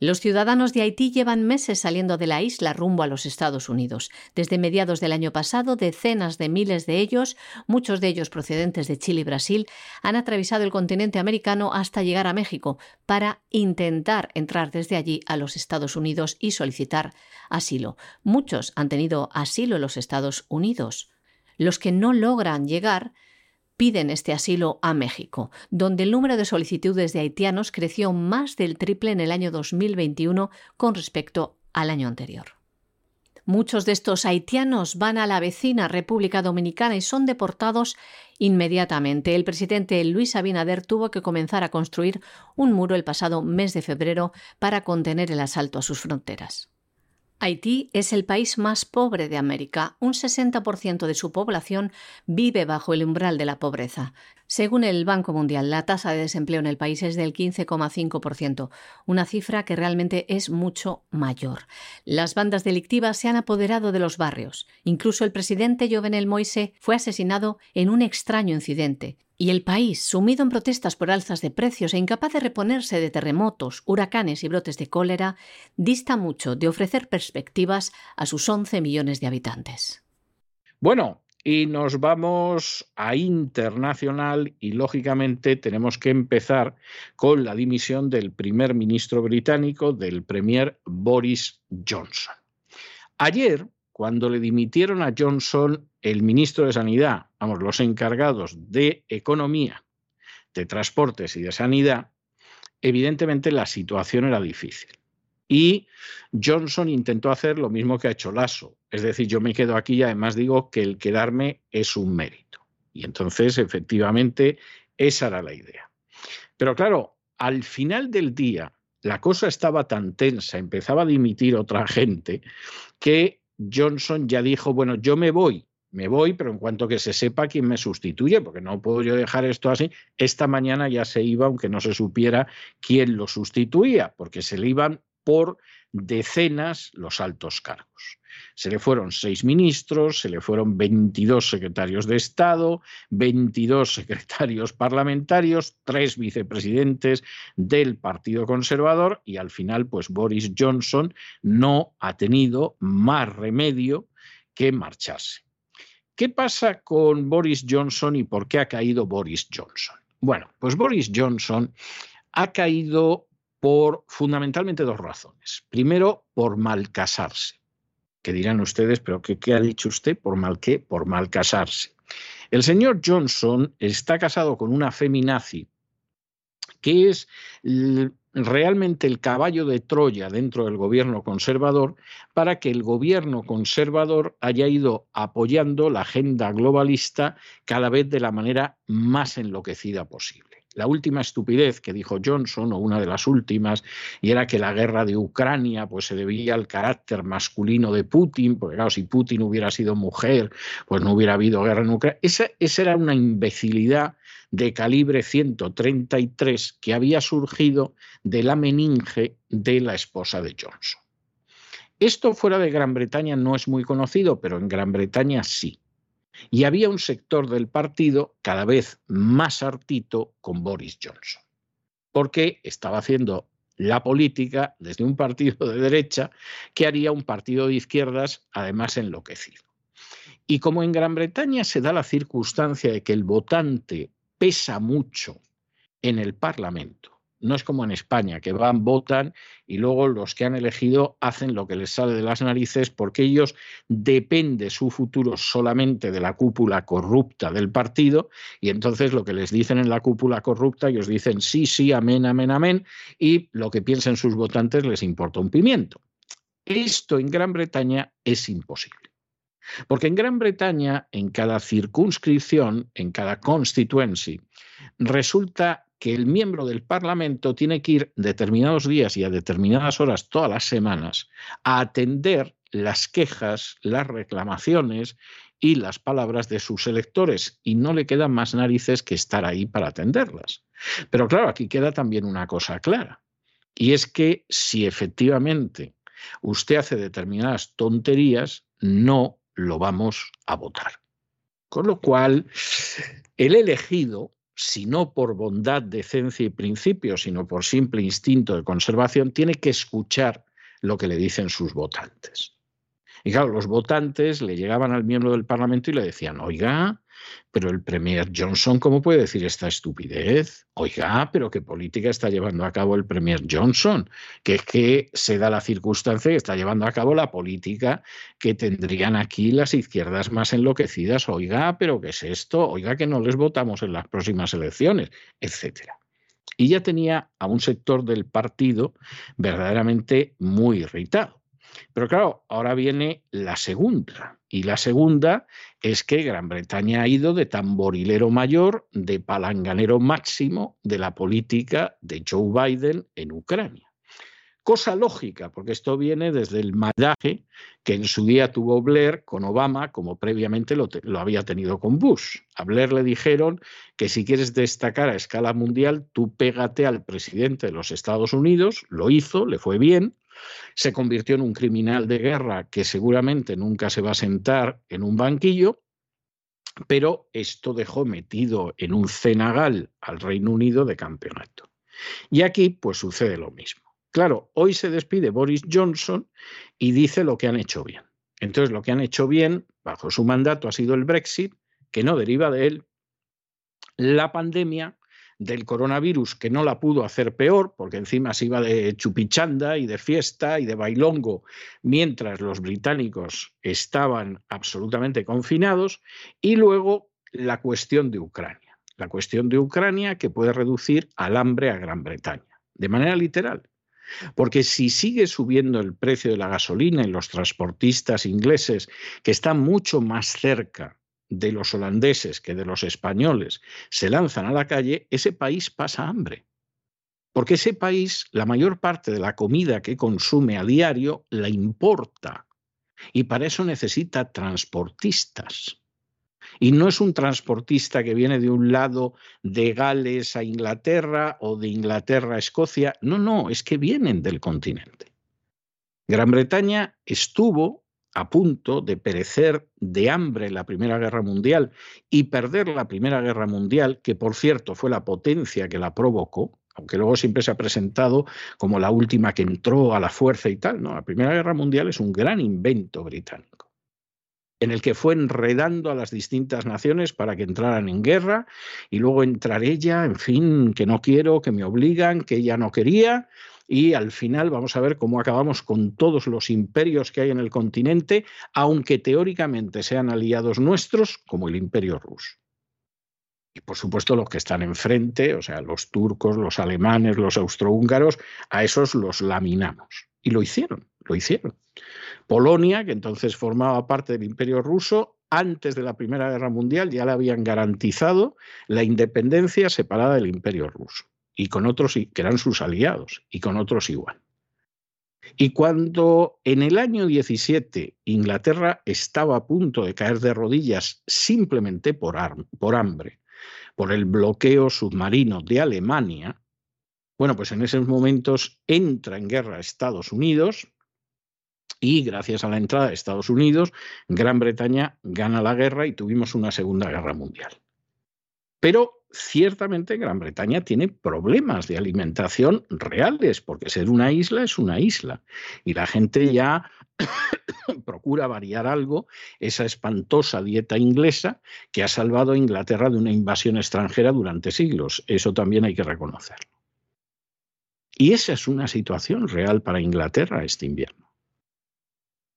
S3: Los ciudadanos de Haití llevan meses saliendo de la isla rumbo a los Estados Unidos. Desde mediados del año pasado, decenas de miles de ellos, muchos de ellos procedentes de Chile y Brasil, han atravesado el continente americano hasta llegar a México para intentar entrar desde allí a los Estados Unidos y solicitar asilo. Muchos han tenido asilo en los Estados Unidos. Los que no logran llegar piden este asilo a México, donde el número de solicitudes de haitianos creció más del triple en el año 2021 con respecto al año anterior. Muchos de estos haitianos van a la vecina República Dominicana y son deportados inmediatamente. El presidente Luis Abinader tuvo que comenzar a construir un muro el pasado mes de febrero para contener el asalto a sus fronteras. Haití es el país más pobre de América. Un 60% de su población vive bajo el umbral de la pobreza. Según el Banco Mundial, la tasa de desempleo en el país es del 15,5%, una cifra que realmente es mucho mayor. Las bandas delictivas se han apoderado de los barrios. Incluso el presidente Jovenel Moise fue asesinado en un extraño incidente. Y el país, sumido en protestas por alzas de precios e incapaz de reponerse de terremotos, huracanes y brotes de cólera, dista mucho de ofrecer perspectivas a sus 11 millones de habitantes.
S2: Bueno, y nos vamos a internacional y lógicamente tenemos que empezar con la dimisión del primer ministro británico, del premier Boris Johnson. Ayer, cuando le dimitieron a Johnson el ministro de Sanidad, vamos, los encargados de Economía, de Transportes y de Sanidad, evidentemente la situación era difícil. Y Johnson intentó hacer lo mismo que ha hecho Lasso, es decir, yo me quedo aquí y además digo que el quedarme es un mérito. Y entonces, efectivamente, esa era la idea. Pero claro, al final del día, la cosa estaba tan tensa, empezaba a dimitir otra gente, que Johnson ya dijo, bueno, yo me voy, me voy, pero en cuanto que se sepa quién me sustituye, porque no puedo yo dejar esto así, esta mañana ya se iba, aunque no se supiera quién lo sustituía, porque se le iban por decenas los altos cargos. Se le fueron seis ministros, se le fueron 22 secretarios de Estado, 22 secretarios parlamentarios, tres vicepresidentes del Partido Conservador y al final, pues Boris Johnson no ha tenido más remedio que marcharse. ¿Qué pasa con Boris Johnson y por qué ha caído Boris Johnson? Bueno, pues Boris Johnson ha caído por fundamentalmente dos razones. Primero, por mal casarse. Que dirán ustedes, pero ¿qué, ha dicho usted? ¿Por mal qué? Por mal casarse. El señor Johnson está casado con una feminazi que es realmente el caballo de Troya dentro del gobierno conservador para que el gobierno conservador haya ido apoyando la agenda globalista cada vez de la manera más enloquecida posible. La última estupidez que dijo Johnson, o una de las últimas, y era que la guerra de Ucrania pues, se debía al carácter masculino de Putin, porque claro, si Putin hubiera sido mujer, pues no hubiera habido guerra en Ucrania. Esa, esa era una imbecilidad de calibre 133 que había surgido de la meninge de la esposa de Johnson. Esto fuera de Gran Bretaña no es muy conocido, pero en Gran Bretaña sí. Y había un sector del partido cada vez más hartito con Boris Johnson, porque estaba haciendo la política desde un partido de derecha que haría un partido de izquierdas, además enloquecido. Y como en Gran Bretaña se da la circunstancia de que el votante pesa mucho en el Parlamento, no es como en España, que van, votan y luego los que han elegido hacen lo que les sale de las narices porque ellos depende su futuro solamente de la cúpula corrupta del partido y entonces lo que les dicen en la cúpula corrupta ellos dicen sí, sí, amén, amén, amén y lo que piensen sus votantes les importa un pimiento. Esto en Gran Bretaña es imposible. Porque en Gran Bretaña, en cada circunscripción, en cada constituency, resulta que el miembro del Parlamento tiene que ir determinados días y a determinadas horas todas las semanas a atender las quejas, las reclamaciones y las palabras de sus electores y no le quedan más narices que estar ahí para atenderlas. Pero claro, aquí queda también una cosa clara y es que si efectivamente usted hace determinadas tonterías, no lo vamos a votar. Con lo cual, el elegido si no por bondad, decencia y principio, sino por simple instinto de conservación, tiene que escuchar lo que le dicen sus votantes. Y claro, los votantes le llegaban al miembro del Parlamento y le decían, oiga, pero el Premier Johnson, ¿cómo puede decir esta estupidez? Oiga, pero ¿qué política está llevando a cabo el Premier Johnson? Que es que se da la circunstancia que está llevando a cabo la política que tendrían aquí las izquierdas más enloquecidas. Oiga, pero ¿qué es esto? Oiga, que no les votamos en las próximas elecciones, etcétera. Y ya tenía a un sector del partido verdaderamente muy irritado. Pero claro, ahora viene la segunda. Y la segunda es que Gran Bretaña ha ido de tamborilero mayor, de palanganero máximo de la política de Joe Biden en Ucrania. Cosa lógica, porque esto viene desde el maridaje que en su día tuvo Blair con Obama, como previamente lo, lo, había tenido con Bush. A Blair le dijeron que si quieres destacar a escala mundial, tú pégate al presidente de los Estados Unidos, lo hizo, le fue bien, se convirtió en un criminal de guerra que seguramente nunca se va a sentar en un banquillo, pero esto dejó metido en un cenagal al Reino Unido de campeonato. Y aquí pues sucede lo mismo. Claro, hoy se despide Boris Johnson y dice lo que han hecho bien. Entonces, lo que han hecho bien bajo su mandato ha sido el Brexit, que no deriva de él, la pandemia del coronavirus que no la pudo hacer peor, porque encima se iba de chupichanda y de fiesta y de bailongo, mientras los británicos estaban absolutamente confinados, y luego la cuestión de Ucrania. La cuestión de Ucrania que puede reducir al hambre a Gran Bretaña, de manera literal. Porque si sigue subiendo el precio de la gasolina y los transportistas ingleses, que están mucho más cerca de los holandeses que de los españoles se lanzan a la calle, ese país pasa hambre. Porque ese país, la mayor parte de la comida que consume a diario, la importa. Y para eso necesita transportistas. Y no es un transportista que viene de un lado de Gales a Inglaterra o de Inglaterra a Escocia. No, no, es que vienen del continente. Gran Bretaña estuvo a punto de perecer de hambre en la Primera Guerra Mundial y perder la Primera Guerra Mundial, que por cierto fue la potencia que la provocó, aunque luego siempre se ha presentado como la última que entró a la fuerza y tal, no, la Primera Guerra Mundial es un gran invento británico en el que fue enredando a las distintas naciones para que entraran en guerra y luego entrar ella, en fin, que no quiero, que me obligan, que ella no quería, y al final vamos a ver cómo acabamos con todos los imperios que hay en el continente, aunque teóricamente sean aliados nuestros, como el imperio ruso. Y por supuesto los que están enfrente, o sea, los turcos, los alemanes, los austrohúngaros, a esos los laminamos. Y lo hicieron, lo hicieron. Polonia, que entonces formaba parte del imperio ruso, antes de la Primera Guerra Mundial ya le habían garantizado la independencia separada del Imperio ruso, y con otros que eran sus aliados, y con otros igual. Y cuando en el año 17 Inglaterra estaba a punto de caer de rodillas simplemente por, por hambre, por el bloqueo submarino de Alemania, bueno, pues en esos momentos entra en guerra Estados Unidos y gracias a la entrada de Estados Unidos, Gran Bretaña gana la guerra y tuvimos una Segunda Guerra Mundial. Pero ciertamente Gran Bretaña tiene problemas de alimentación reales, porque ser una isla es una isla. Y la gente ya procura variar algo esa espantosa dieta inglesa que ha salvado a Inglaterra de una invasión extranjera durante siglos. Eso también hay que reconocerlo. Y esa es una situación real para Inglaterra este invierno.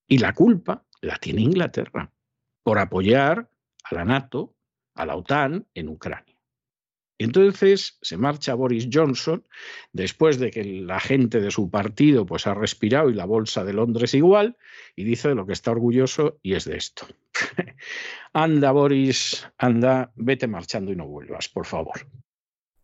S2: Y la culpa la tiene Inglaterra por apoyar a la NATO, a la OTAN en Ucrania. Entonces se marcha Boris Johnson después de que la gente de su partido pues ha respirado y la bolsa de Londres igual y dice de lo que está orgulloso y es de esto. anda Boris, anda, vete marchando y no vuelvas, por favor.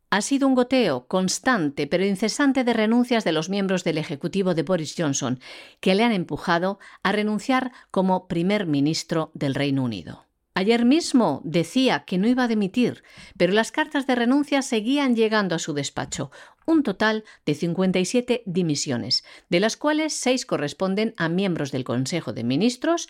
S3: Ha sido un goteo constante pero incesante de renuncias de los miembros del Ejecutivo de Boris Johnson que le han empujado a renunciar como primer ministro del Reino Unido. Ayer mismo decía que no iba a dimitir, pero las cartas de renuncia seguían llegando a su despacho, un total de 57 dimisiones, de las cuales seis corresponden a miembros del Consejo de Ministros,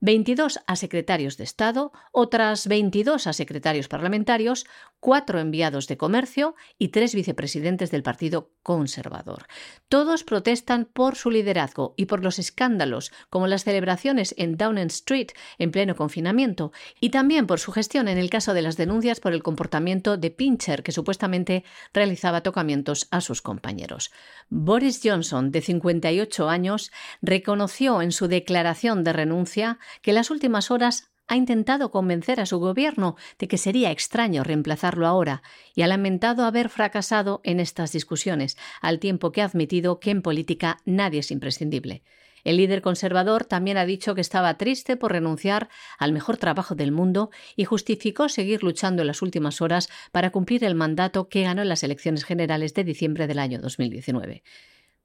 S3: 22 a secretarios de Estado, otras 22 a secretarios parlamentarios, cuatro enviados de comercio y tres vicepresidentes del Partido Conservador. Todos protestan por su liderazgo y por los escándalos, como las celebraciones en Downing Street en pleno confinamiento, y también por su gestión en el caso de las denuncias por el comportamiento de Pincher, que supuestamente realizaba tocamientos a sus compañeros. Boris Johnson, de 58 años, reconoció en su declaración de renuncia que las últimas horas ha intentado convencer a su gobierno de que sería extraño reemplazarlo ahora y ha lamentado haber fracasado en estas discusiones, al tiempo que ha admitido que en política nadie es imprescindible. El líder conservador también ha dicho que estaba triste por renunciar al mejor trabajo del mundo y justificó seguir luchando en las últimas horas para cumplir el mandato que ganó en las elecciones generales de diciembre del año 2019.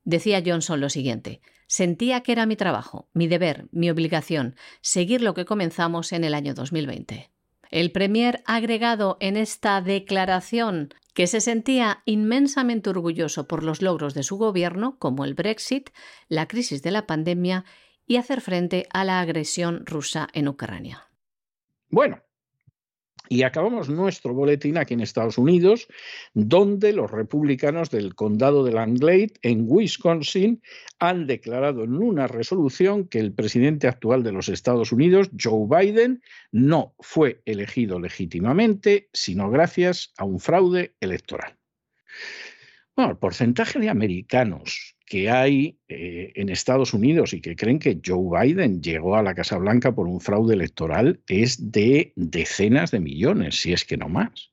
S3: Decía Johnson lo siguiente, sentía que era mi trabajo, mi deber, mi obligación, seguir lo que comenzamos en el año 2020. El Premier ha agregado en esta declaración que se sentía inmensamente orgulloso por los logros de su gobierno, como el Brexit, la crisis de la pandemia y hacer frente a la agresión rusa en Ucrania.
S2: Bueno, y acabamos nuestro boletín aquí en Estados Unidos, donde los republicanos del condado de Langlade, en Wisconsin, han declarado en una resolución que el presidente actual de los Estados Unidos, Joe Biden, no fue elegido legítimamente, sino gracias a un fraude electoral. Bueno, el porcentaje de americanos que hay eh, en Estados Unidos y que creen que Joe Biden llegó a la Casa Blanca por un fraude electoral es de decenas de millones, si es que no más.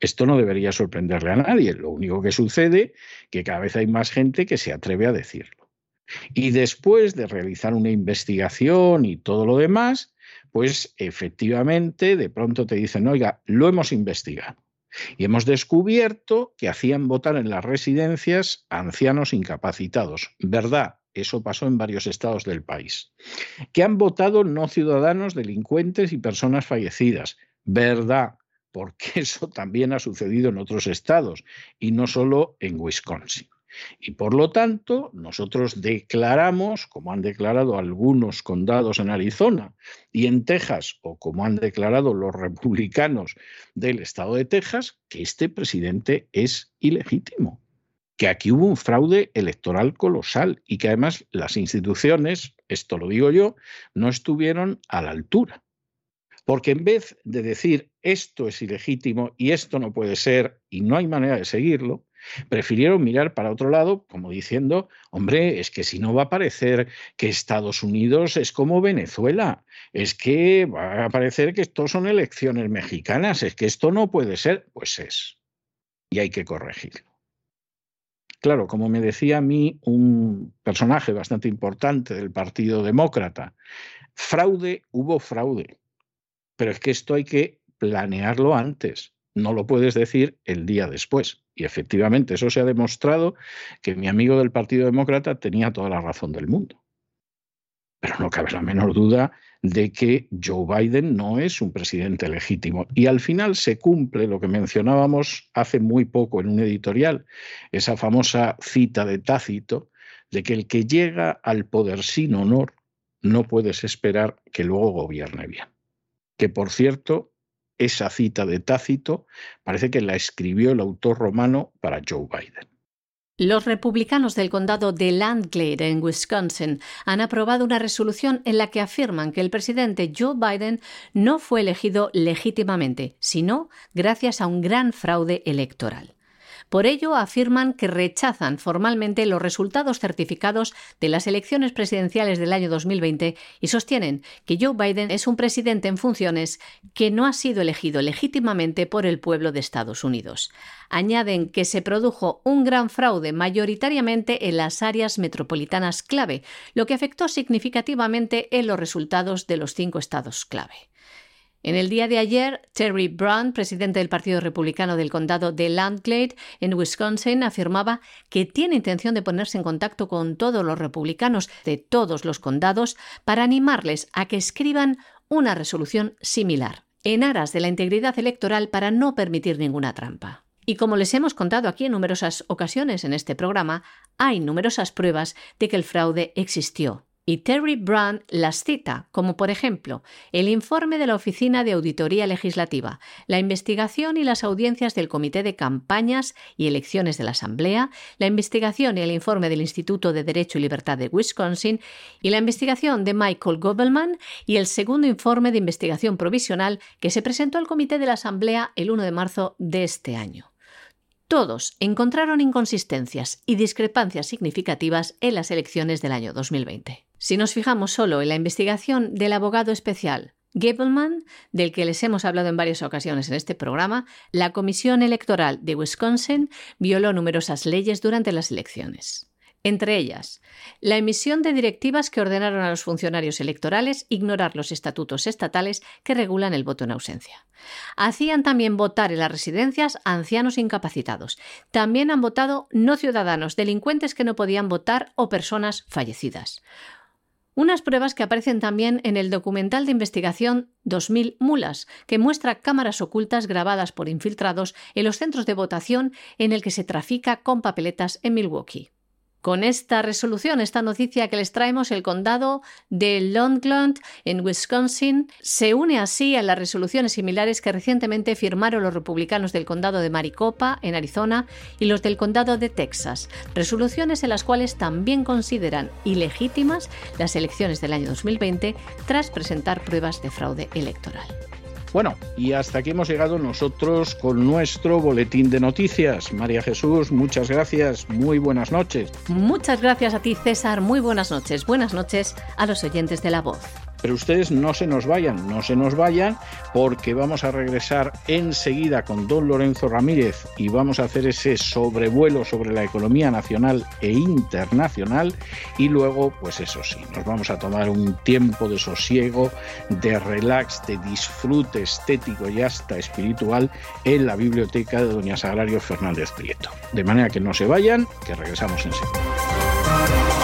S2: Esto no debería sorprenderle a nadie. Lo único que sucede es que cada vez hay más gente que se atreve a decirlo. Y después de realizar una investigación y todo lo demás, pues efectivamente de pronto te dicen, oiga, lo hemos investigado. Y hemos descubierto que hacían votar en las residencias ancianos incapacitados. ¿Verdad? Eso pasó en varios estados del país. Que han votado no ciudadanos, delincuentes y personas fallecidas. ¿Verdad? Porque eso también ha sucedido en otros estados y no solo en Wisconsin. Y por lo tanto, nosotros declaramos, como han declarado algunos condados en Arizona y en Texas, o como han declarado los republicanos del estado de Texas, que este presidente es ilegítimo, que aquí hubo un fraude electoral colosal y que además las instituciones, esto lo digo yo, no estuvieron a la altura. Porque en vez de decir esto es ilegítimo y esto no puede ser y no hay manera de seguirlo, Prefirieron mirar para otro lado, como diciendo, hombre, es que si no va a parecer que Estados Unidos es como Venezuela, es que va a parecer que esto son elecciones mexicanas, es que esto no puede ser, pues es. Y hay que corregirlo. Claro, como me decía a mí un personaje bastante importante del Partido Demócrata, fraude, hubo fraude, Pero es que esto hay que planearlo antes, no lo puedes decir el día después. Y efectivamente, eso se ha demostrado que mi amigo del Partido Demócrata tenía toda la razón del mundo. Pero no cabe la menor duda de que Joe Biden no es un presidente legítimo. Y al final se cumple lo que mencionábamos hace muy poco en un editorial, esa famosa cita de Tácito, de que el que llega al poder sin honor no puedes esperar que luego gobierne bien. Que por cierto, esa cita de Tácito parece que la escribió el autor romano para Joe Biden.
S3: Los republicanos del condado de Landglade, en Wisconsin, han aprobado una resolución en la que afirman que el presidente Joe Biden no fue elegido legítimamente, sino gracias a un gran fraude electoral. Por ello, afirman que rechazan formalmente los resultados certificados de las elecciones presidenciales del año 2020 y sostienen que Joe Biden es un presidente en funciones que no ha sido elegido legítimamente por el pueblo de Estados Unidos. Añaden que se produjo un gran fraude mayoritariamente en las áreas metropolitanas clave, lo que afectó significativamente en los resultados de los cinco estados clave. En el día de ayer, Terry Brown, presidente del Partido Republicano del condado de Landglade, en Wisconsin, afirmaba que tiene intención de ponerse en contacto con todos los republicanos de todos los condados para animarles a que escriban una resolución similar, en aras de la integridad electoral para no permitir ninguna trampa. Y como les hemos contado aquí en numerosas ocasiones en este programa, hay numerosas pruebas de que el fraude existió y Terry Brown las cita, como por ejemplo el informe de la Oficina de Auditoría Legislativa, la investigación y las audiencias del Comité de Campañas y Elecciones de la Asamblea, la investigación y el informe del Instituto de Derecho y Libertad de Wisconsin y la investigación de Michael Gobelman y el segundo informe de investigación provisional que se presentó al Comité de la Asamblea el 1 de marzo de este año. Todos encontraron inconsistencias y discrepancias significativas en las elecciones del año 2020. Si nos fijamos solo en la investigación del abogado especial Gableman, del que les hemos hablado en varias ocasiones en este programa, la Comisión Electoral de Wisconsin violó numerosas leyes durante las elecciones entre ellas la emisión de directivas que ordenaron a los funcionarios electorales ignorar los estatutos estatales que regulan el voto en ausencia. Hacían también votar en las residencias a ancianos incapacitados. También han votado no ciudadanos, delincuentes que no podían votar o personas fallecidas. Unas pruebas que aparecen también en el documental de investigación 2000 Mulas, que muestra cámaras ocultas grabadas por infiltrados en los centros de votación en el que se trafica con papeletas en Milwaukee. Con esta resolución, esta noticia que les traemos, el condado de Longland en Wisconsin se une así a las resoluciones similares que recientemente firmaron los republicanos del condado de Maricopa en Arizona y los del condado de Texas, resoluciones en las cuales también consideran ilegítimas las elecciones del año 2020 tras presentar pruebas de fraude electoral.
S2: Bueno, y hasta aquí hemos llegado nosotros con nuestro boletín de noticias. María Jesús, muchas gracias, muy buenas noches.
S3: Muchas gracias a ti, César, muy buenas noches. Buenas noches a los oyentes de la voz.
S2: Pero ustedes no se nos vayan, no se nos vayan, porque vamos a regresar enseguida con don Lorenzo Ramírez y vamos a hacer ese sobrevuelo sobre la economía nacional e internacional. Y luego, pues eso sí, nos vamos a tomar un tiempo de sosiego, de relax, de disfrute estético y hasta espiritual en la biblioteca de doña Sagrario Fernández Prieto. De manera que no se vayan, que regresamos enseguida.